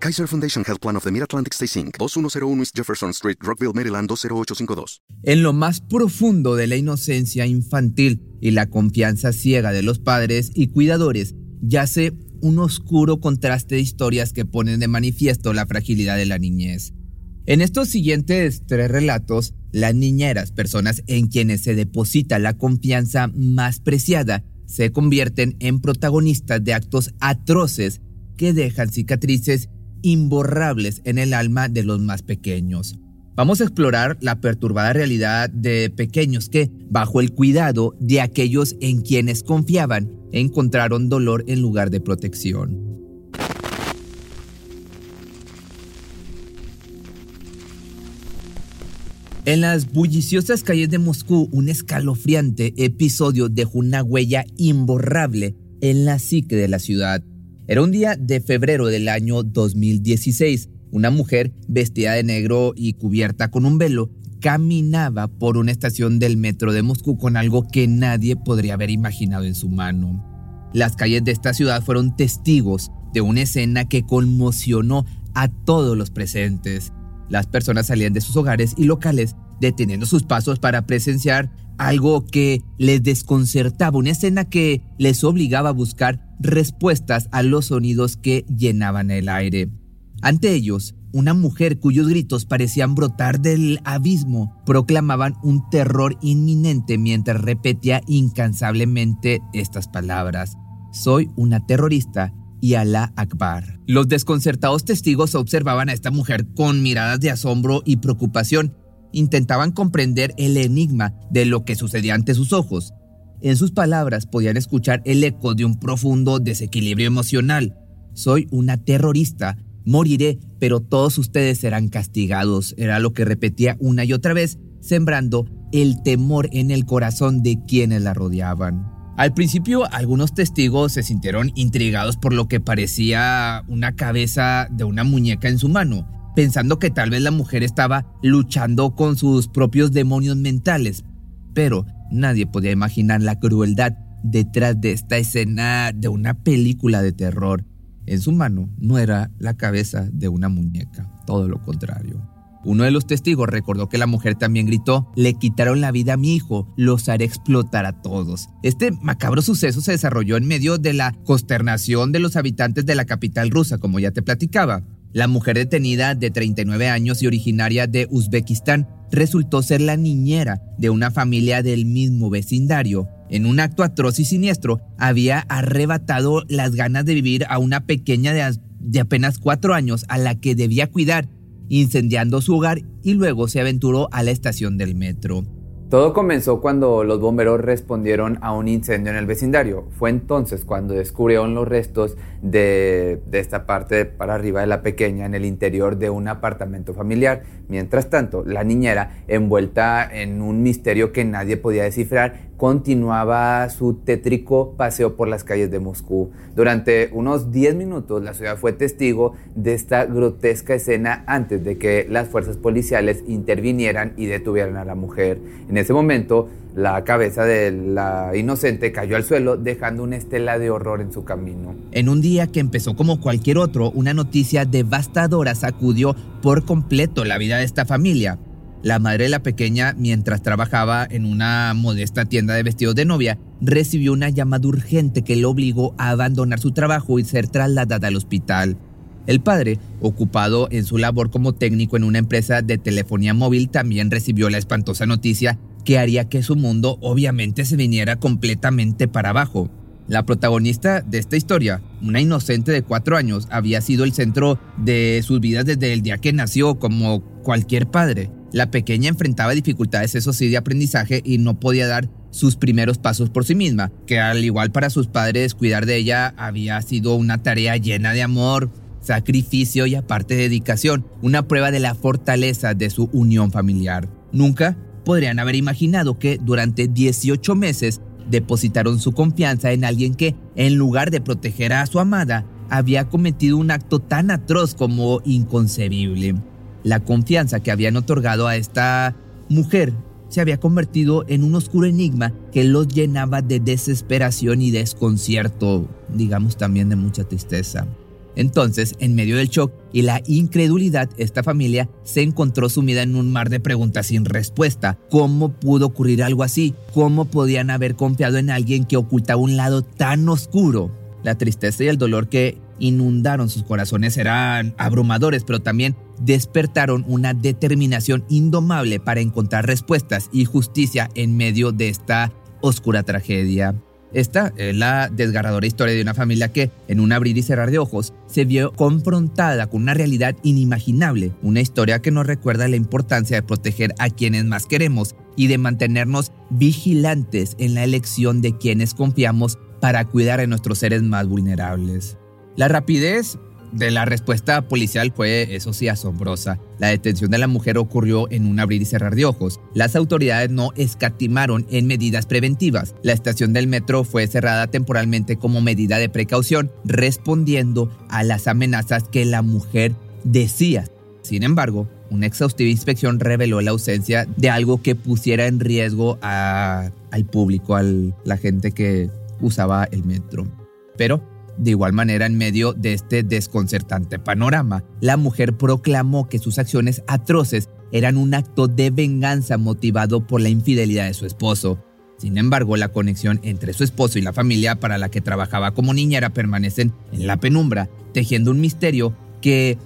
Kaiser Foundation Health Plan of the Mid-Atlantic Stay Inc., 2101 East Jefferson Street, Rockville, Maryland 20852. En lo más profundo de la inocencia infantil y la confianza ciega de los padres y cuidadores, yace un oscuro contraste de historias que ponen de manifiesto la fragilidad de la niñez. En estos siguientes tres relatos, las niñeras, personas en quienes se deposita la confianza más preciada, se convierten en protagonistas de actos atroces que dejan cicatrices imborrables en el alma de los más pequeños. Vamos a explorar la perturbada realidad de pequeños que, bajo el cuidado de aquellos en quienes confiaban, encontraron dolor en lugar de protección. En las bulliciosas calles de Moscú, un escalofriante episodio dejó una huella imborrable en la psique de la ciudad. Era un día de febrero del año 2016. Una mujer vestida de negro y cubierta con un velo caminaba por una estación del metro de Moscú con algo que nadie podría haber imaginado en su mano. Las calles de esta ciudad fueron testigos de una escena que conmocionó a todos los presentes. Las personas salían de sus hogares y locales deteniendo sus pasos para presenciar algo que les desconcertaba, una escena que les obligaba a buscar respuestas a los sonidos que llenaban el aire. Ante ellos, una mujer cuyos gritos parecían brotar del abismo proclamaban un terror inminente mientras repetía incansablemente estas palabras. Soy una terrorista y Alá Akbar. Los desconcertados testigos observaban a esta mujer con miradas de asombro y preocupación. Intentaban comprender el enigma de lo que sucedía ante sus ojos. En sus palabras podían escuchar el eco de un profundo desequilibrio emocional. Soy una terrorista, moriré, pero todos ustedes serán castigados, era lo que repetía una y otra vez, sembrando el temor en el corazón de quienes la rodeaban. Al principio, algunos testigos se sintieron intrigados por lo que parecía una cabeza de una muñeca en su mano, pensando que tal vez la mujer estaba luchando con sus propios demonios mentales. Pero Nadie podía imaginar la crueldad detrás de esta escena de una película de terror. En su mano no era la cabeza de una muñeca, todo lo contrario. Uno de los testigos recordó que la mujer también gritó, le quitaron la vida a mi hijo, los haré explotar a todos. Este macabro suceso se desarrolló en medio de la consternación de los habitantes de la capital rusa, como ya te platicaba. La mujer detenida de 39 años y originaria de Uzbekistán resultó ser la niñera de una familia del mismo vecindario. En un acto atroz y siniestro, había arrebatado las ganas de vivir a una pequeña de, apenas cuatro años a la que debía cuidar, incendiando su hogar y luego se aventuró a la estación del metro. Todo comenzó cuando los bomberos respondieron a un incendio en el vecindario. Fue entonces cuando descubrieron los restos de, esta parte para arriba de la pequeña en el interior de un apartamento familiar. Mientras tanto, la niñera, envuelta en un misterio que nadie podía descifrar, continuaba su tétrico paseo por las calles de Moscú. Durante unos 10 minutos la ciudad fue testigo de esta grotesca escena antes de que las fuerzas policiales intervinieran y detuvieran a la mujer. En ese momento, la cabeza de la inocente cayó al suelo dejando una estela de horror en su camino. En un día que empezó como cualquier otro, una noticia devastadora sacudió por completo la vida de esta familia. La madre de la pequeña, mientras trabajaba en una modesta tienda de vestidos de novia, recibió una llamada urgente que le obligó a abandonar su trabajo y ser trasladada al hospital. El padre, ocupado en su labor como técnico en una empresa de telefonía móvil, también recibió la espantosa noticia que haría que su mundo obviamente se viniera completamente para abajo. La protagonista de esta historia, una inocente de cuatro años, había sido el centro de sus vidas desde el día que nació, como cualquier padre. La pequeña enfrentaba dificultades, eso sí, de aprendizaje y no podía dar sus primeros pasos por sí misma, que al igual para sus padres cuidar de ella había sido una tarea llena de amor, sacrificio y aparte dedicación, una prueba de la fortaleza de su unión familiar. Nunca podrían haber imaginado que durante 18 meses depositaron su confianza en alguien que, en lugar de proteger a su amada, había cometido un acto tan atroz como inconcebible. La confianza que habían otorgado a esta mujer se había convertido en un oscuro enigma que los llenaba de desesperación y desconcierto, digamos también de mucha tristeza. Entonces, en medio del shock y la incredulidad, esta familia se encontró sumida en un mar de preguntas sin respuesta. ¿Cómo pudo ocurrir algo así? ¿Cómo podían haber confiado en alguien que ocultaba un lado tan oscuro? La tristeza y el dolor que inundaron sus corazones eran abrumadores, pero también despertaron una determinación indomable para encontrar respuestas y justicia en medio de esta oscura tragedia. Esta es la desgarradora historia de una familia que, en un abrir y cerrar de ojos, se vio confrontada con una realidad inimaginable, una historia que nos recuerda la importancia de proteger a quienes más queremos y de mantenernos vigilantes en la elección de quienes confiamos para cuidar a nuestros seres más vulnerables. La rapidez de la respuesta policial fue, eso sí, asombrosa. La detención de la mujer ocurrió en un abrir y cerrar de ojos. Las autoridades no escatimaron en medidas preventivas. La estación del metro fue cerrada temporalmente como medida de precaución, respondiendo a las amenazas que la mujer decía. Sin embargo, una exhaustiva inspección reveló la ausencia de algo que pusiera en riesgo al público, a la gente que usaba el metro. Pero de igual manera, en medio de este desconcertante panorama, la mujer proclamó que sus acciones atroces eran un acto de venganza motivado por la infidelidad de su esposo. Sin embargo, la conexión entre su esposo y la familia para la que trabajaba como niñera permanecen en la penumbra, tejiendo un misterio que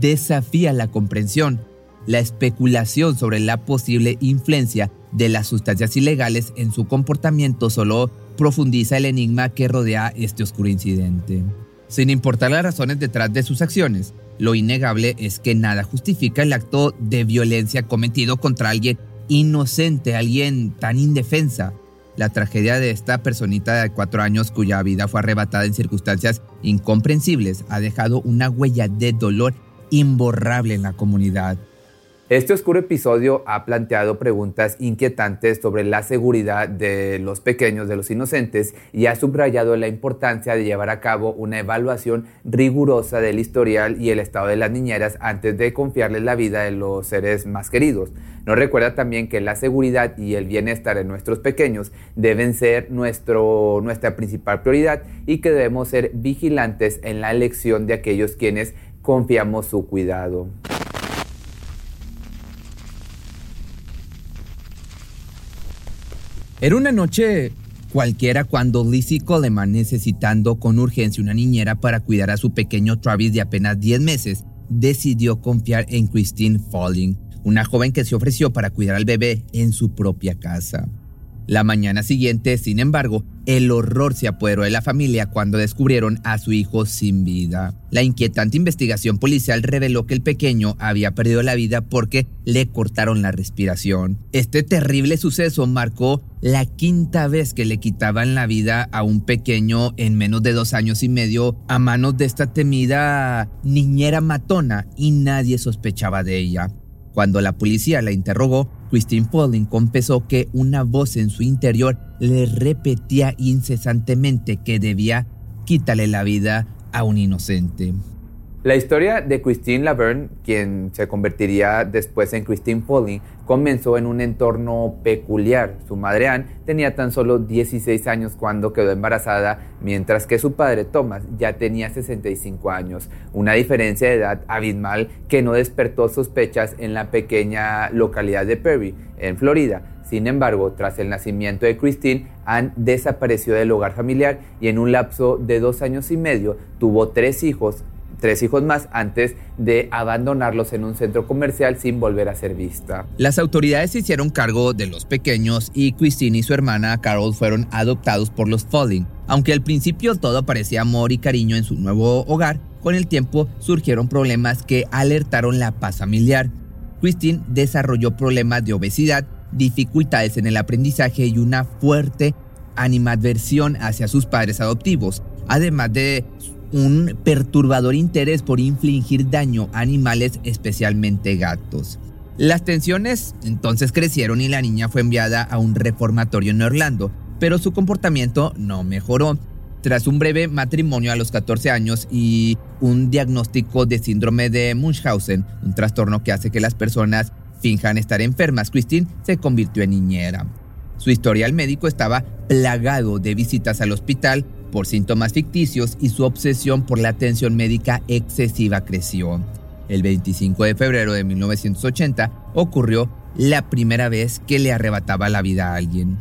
desafía la comprensión. La especulación sobre la posible influencia de las sustancias ilegales en su comportamiento solo profundiza el enigma que rodea este oscuro incidente. Sin importar las razones detrás de sus acciones, lo innegable es que nada justifica el acto de violencia cometido contra alguien inocente, alguien tan indefensa. La tragedia de esta personita de cuatro años cuya vida fue arrebatada en circunstancias incomprensibles ha dejado una huella de dolor imborrable en la comunidad. Este oscuro episodio ha planteado preguntas inquietantes sobre la seguridad de los pequeños, de los inocentes, y ha subrayado la importancia de llevar a cabo una evaluación rigurosa del historial y el estado de las niñeras antes de confiarles la vida de los seres más queridos. Nos recuerda también que la seguridad y el bienestar de nuestros pequeños deben ser nuestro, nuestra principal prioridad y que debemos ser vigilantes en la elección de aquellos quienes confiamos su cuidado. Era una noche cualquiera cuando Lizzie Coleman, necesitando con urgencia una niñera para cuidar a su pequeño Travis de apenas 10 meses, decidió confiar en Christine Falling, una joven que se ofreció para cuidar al bebé en su propia casa. La mañana siguiente, sin embargo, el horror se apoderó de la familia cuando descubrieron a su hijo sin vida. La inquietante investigación policial reveló que el pequeño había perdido la vida porque le cortaron la respiración. Este terrible suceso marcó la quinta vez que le quitaban la vida a un pequeño en menos de dos años y medio a manos de esta temida niñera matona y nadie sospechaba de ella. Cuando la policía la interrogó, Christine Pauling confesó que una voz en su interior le repetía incesantemente que debía quitarle la vida a un inocente. La historia de Christine Laverne, quien se convertiría después en Christine Foley, comenzó en un entorno peculiar. Su madre Anne tenía tan solo 16 años cuando quedó embarazada, mientras que su padre Thomas ya tenía 65 años, una diferencia de edad abismal que no despertó sospechas en la pequeña localidad de Perry, en Florida. Sin embargo, tras el nacimiento de Christine, Anne desapareció del hogar familiar y en un lapso de dos años y medio tuvo tres hijos, tres hijos más antes de abandonarlos en un centro comercial sin volver a ser vista. Las autoridades se hicieron cargo de los pequeños y Christine y su hermana Carol fueron adoptados por los Falling. Aunque al principio todo parecía amor y cariño en su nuevo hogar, con el tiempo surgieron problemas que alertaron la paz familiar. Christine desarrolló problemas de obesidad, dificultades en el aprendizaje y una fuerte animadversión hacia sus padres adoptivos, además de un perturbador interés por infligir daño a animales, especialmente gatos. Las tensiones entonces crecieron y la niña fue enviada a un reformatorio en Orlando, pero su comportamiento no mejoró. Tras un breve matrimonio a los 14 años y un diagnóstico de síndrome de Munchausen, un trastorno que hace que las personas finjan estar enfermas, Christine se convirtió en niñera. Su historial médico estaba plagado de visitas al hospital por síntomas ficticios y su obsesión por la atención médica excesiva creció. El 25 de febrero de 1980 ocurrió la primera vez que le arrebataba la vida a alguien.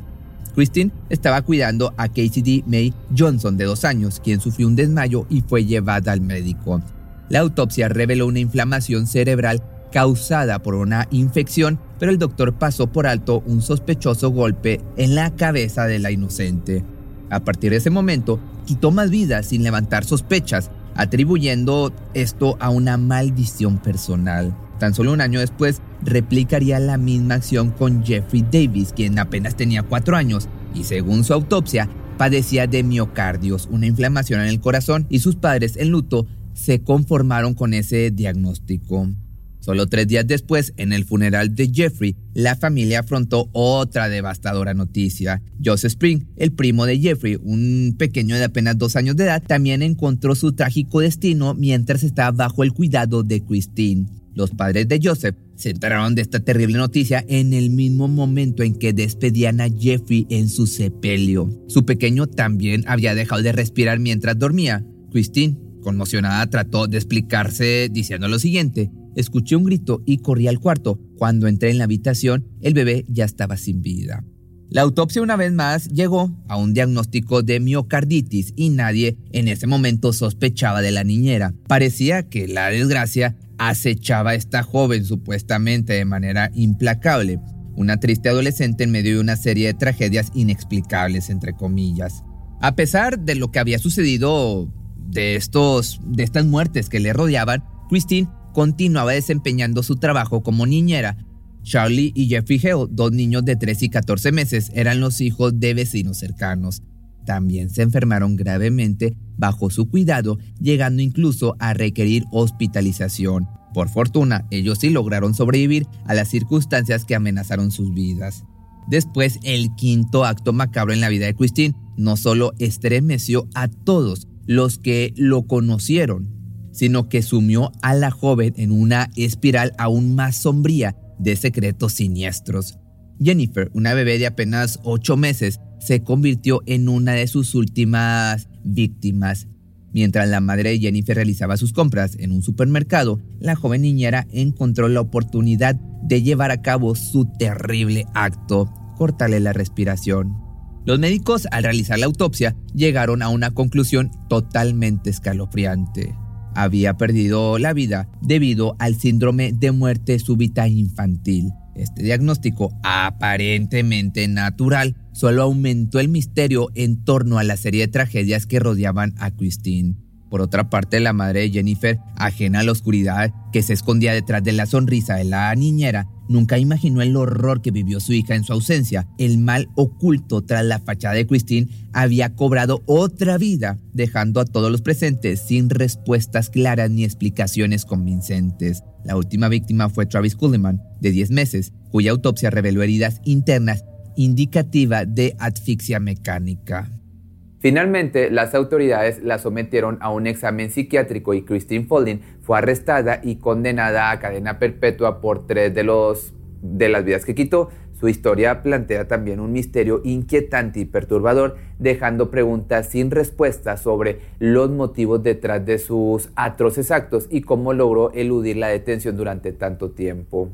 Christine estaba cuidando a Casey May Johnson de dos años, quien sufrió un desmayo y fue llevada al médico. La autopsia reveló una inflamación cerebral causada por una infección, pero el doctor pasó por alto un sospechoso golpe en la cabeza de la inocente. A partir de ese momento, quitó más vidas sin levantar sospechas, atribuyendo esto a una maldición personal. Tan solo un año después, replicaría la misma acción con Jeffrey Davis, quien apenas tenía cuatro años y según su autopsia, padecía de miocardios, una inflamación en el corazón, y sus padres en luto se conformaron con ese diagnóstico. Solo tres días después, en el funeral de Jeffrey, la familia afrontó otra devastadora noticia. Joseph Spring, el primo de Jeffrey, un pequeño de apenas dos años de edad, también encontró su trágico destino mientras estaba bajo el cuidado de Christine. Los padres de Joseph se enteraron de esta terrible noticia en el mismo momento en que despedían a Jeffrey en su sepelio. Su pequeño también había dejado de respirar mientras dormía. Christine, conmocionada, trató de explicarse diciendo lo siguiente. Escuché un grito y corrí al cuarto. Cuando entré en la habitación, el bebé ya estaba sin vida. La autopsia una vez más llegó a un diagnóstico de miocarditis y nadie en ese momento sospechaba de la niñera. Parecía que la desgracia acechaba a esta joven supuestamente de manera implacable, una triste adolescente en medio de una serie de tragedias inexplicables, entre comillas. A pesar de lo que había sucedido, de, estos, de estas muertes que le rodeaban, Christine continuaba desempeñando su trabajo como niñera. Charlie y Jeffrey Hale, dos niños de 3 y 14 meses, eran los hijos de vecinos cercanos. También se enfermaron gravemente bajo su cuidado, llegando incluso a requerir hospitalización. Por fortuna, ellos sí lograron sobrevivir a las circunstancias que amenazaron sus vidas. Después, el quinto acto macabro en la vida de Christine no solo estremeció a todos los que lo conocieron, sino que sumió a la joven en una espiral aún más sombría de secretos siniestros. Jennifer, una bebé de apenas ocho meses, se convirtió en una de sus últimas víctimas. Mientras la madre de Jennifer realizaba sus compras en un supermercado, la joven niñera encontró la oportunidad de llevar a cabo su terrible acto, cortarle la respiración. Los médicos, al realizar la autopsia, llegaron a una conclusión totalmente escalofriante. Había perdido la vida debido al síndrome de muerte súbita infantil, este diagnóstico, aparentemente natural, solo aumentó el misterio en torno a la serie de tragedias que rodeaban a Christine. Por otra parte, la madre de Jennifer, ajena a la oscuridad que se escondía detrás de la sonrisa de la niñera, nunca imaginó el horror que vivió su hija en su ausencia. El mal oculto tras la fachada de Christine había cobrado otra vida, dejando a todos los presentes sin respuestas claras ni explicaciones convincentes. La última víctima fue Travis Culliman, de 10 meses, cuya autopsia reveló heridas internas indicativa de asfixia mecánica. Finalmente, las autoridades la sometieron a un examen psiquiátrico y Christine Folding fue arrestada y condenada a cadena perpetua por tres de, los, de las vidas que quitó. Su historia plantea también un misterio inquietante y perturbador, dejando preguntas sin respuesta sobre los motivos detrás de sus atroces actos y cómo logró eludir la detención durante tanto tiempo.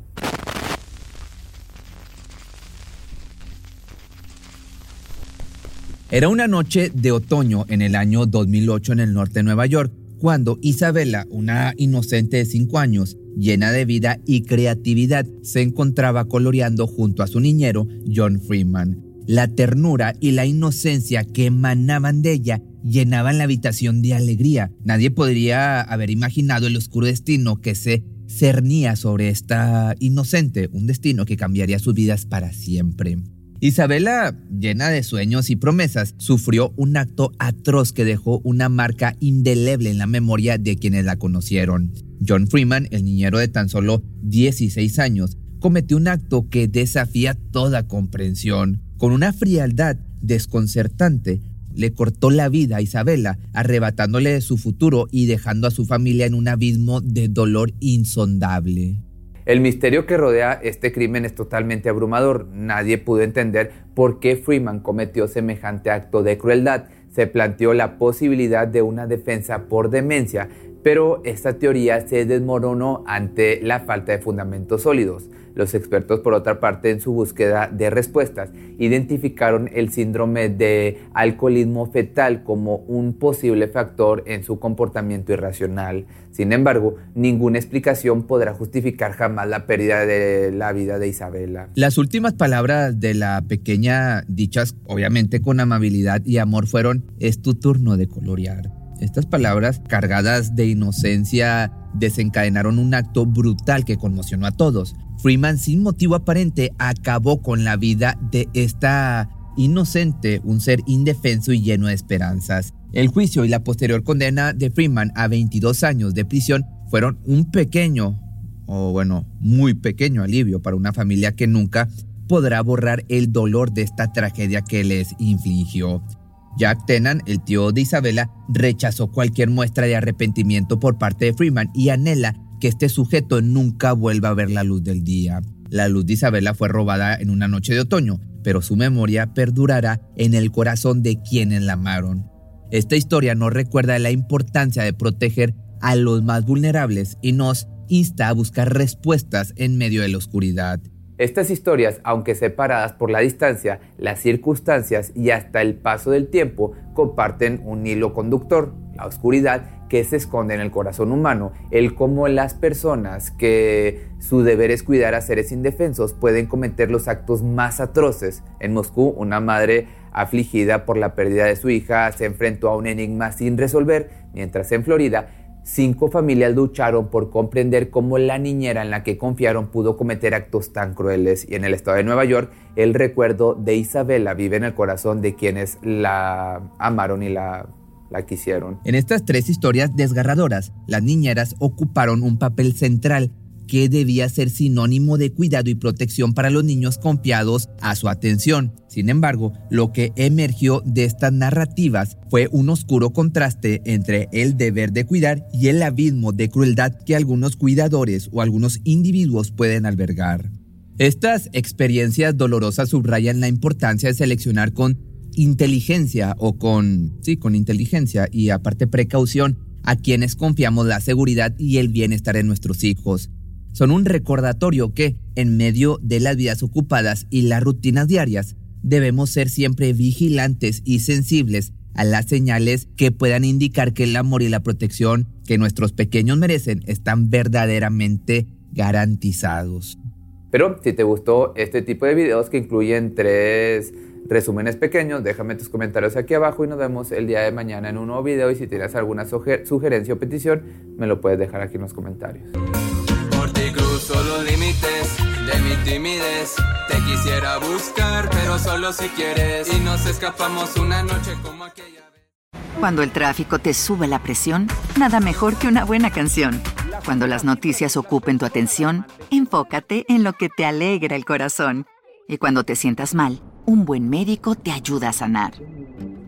Era una noche de otoño en el año 2008 en el norte de Nueva York, cuando Isabela, una inocente de 5 años, llena de vida y creatividad, se encontraba coloreando junto a su niñero, John Freeman. La ternura y la inocencia que emanaban de ella llenaban la habitación de alegría. Nadie podría haber imaginado el oscuro destino que se cernía sobre esta inocente, un destino que cambiaría sus vidas para siempre. Isabela, llena de sueños y promesas, sufrió un acto atroz que dejó una marca indeleble en la memoria de quienes la conocieron. John Freeman, el niñero de tan solo 16 años, cometió un acto que desafía toda comprensión. Con una frialdad desconcertante, le cortó la vida a Isabela, arrebatándole su futuro y dejando a su familia en un abismo de dolor insondable. El misterio que rodea este crimen es totalmente abrumador. Nadie pudo entender por qué Freeman cometió semejante acto de crueldad. Se planteó la posibilidad de una defensa por demencia, pero esta teoría se desmoronó ante la falta de fundamentos sólidos. Los expertos, por otra parte, en su búsqueda de respuestas, identificaron el síndrome de alcoholismo fetal como un posible factor en su comportamiento irracional. Sin embargo, ninguna explicación podrá justificar jamás la pérdida de la vida de Isabela. Las últimas palabras de la pequeña, dichas obviamente con amabilidad y amor, fueron, es tu turno de colorear. Estas palabras, cargadas de inocencia, desencadenaron un acto brutal que conmocionó a todos. Freeman, sin motivo aparente, acabó con la vida de esta inocente, un ser indefenso y lleno de esperanzas. El juicio y la posterior condena de Freeman a 22 años de prisión fueron un pequeño, o bueno, muy pequeño alivio para una familia que nunca podrá borrar el dolor de esta tragedia que les infligió. Jack Tenan, el tío de Isabela, rechazó cualquier muestra de arrepentimiento por parte de Freeman y anhela que este sujeto nunca vuelva a ver la luz del día. La luz de Isabela fue robada en una noche de otoño, pero su memoria perdurará en el corazón de quienes la amaron. Esta historia nos recuerda la importancia de proteger a los más vulnerables y nos insta a buscar respuestas en medio de la oscuridad. Estas historias, aunque separadas por la distancia, las circunstancias y hasta el paso del tiempo, comparten un hilo conductor, la oscuridad que se esconde en el corazón humano, el cómo las personas que su deber es cuidar a seres indefensos pueden cometer los actos más atroces. En Moscú, una madre afligida por la pérdida de su hija se enfrentó a un enigma sin resolver, mientras en Florida Cinco familias lucharon por comprender cómo la niñera en la que confiaron pudo cometer actos tan crueles y en el estado de Nueva York el recuerdo de Isabela vive en el corazón de quienes la amaron y la, la quisieron. En estas tres historias desgarradoras, las niñeras ocuparon un papel central que debía ser sinónimo de cuidado y protección para los niños confiados a su atención. Sin embargo, lo que emergió de estas narrativas fue un oscuro contraste entre el deber de cuidar y el abismo de crueldad que algunos cuidadores o algunos individuos pueden albergar. Estas experiencias dolorosas subrayan la importancia de seleccionar con inteligencia o con, sí, con inteligencia y aparte precaución a quienes confiamos la seguridad y el bienestar de nuestros hijos son un recordatorio que, en medio de las vidas ocupadas y las rutinas diarias, debemos ser siempre vigilantes y sensibles a las señales que puedan indicar que el amor y la protección que nuestros pequeños merecen están verdaderamente garantizados. Pero si te gustó este tipo de videos que incluyen tres resúmenes pequeños, déjame tus comentarios aquí abajo y nos vemos el día de mañana en un nuevo video y si tienes alguna sugerencia o petición, me lo puedes dejar aquí en los comentarios Cuando el tráfico te sube la presión, nada mejor que una buena canción. Cuando las noticias ocupen tu atención, enfócate en lo que te alegra el corazón. Y cuando te sientas mal, un buen médico te ayuda a sanar.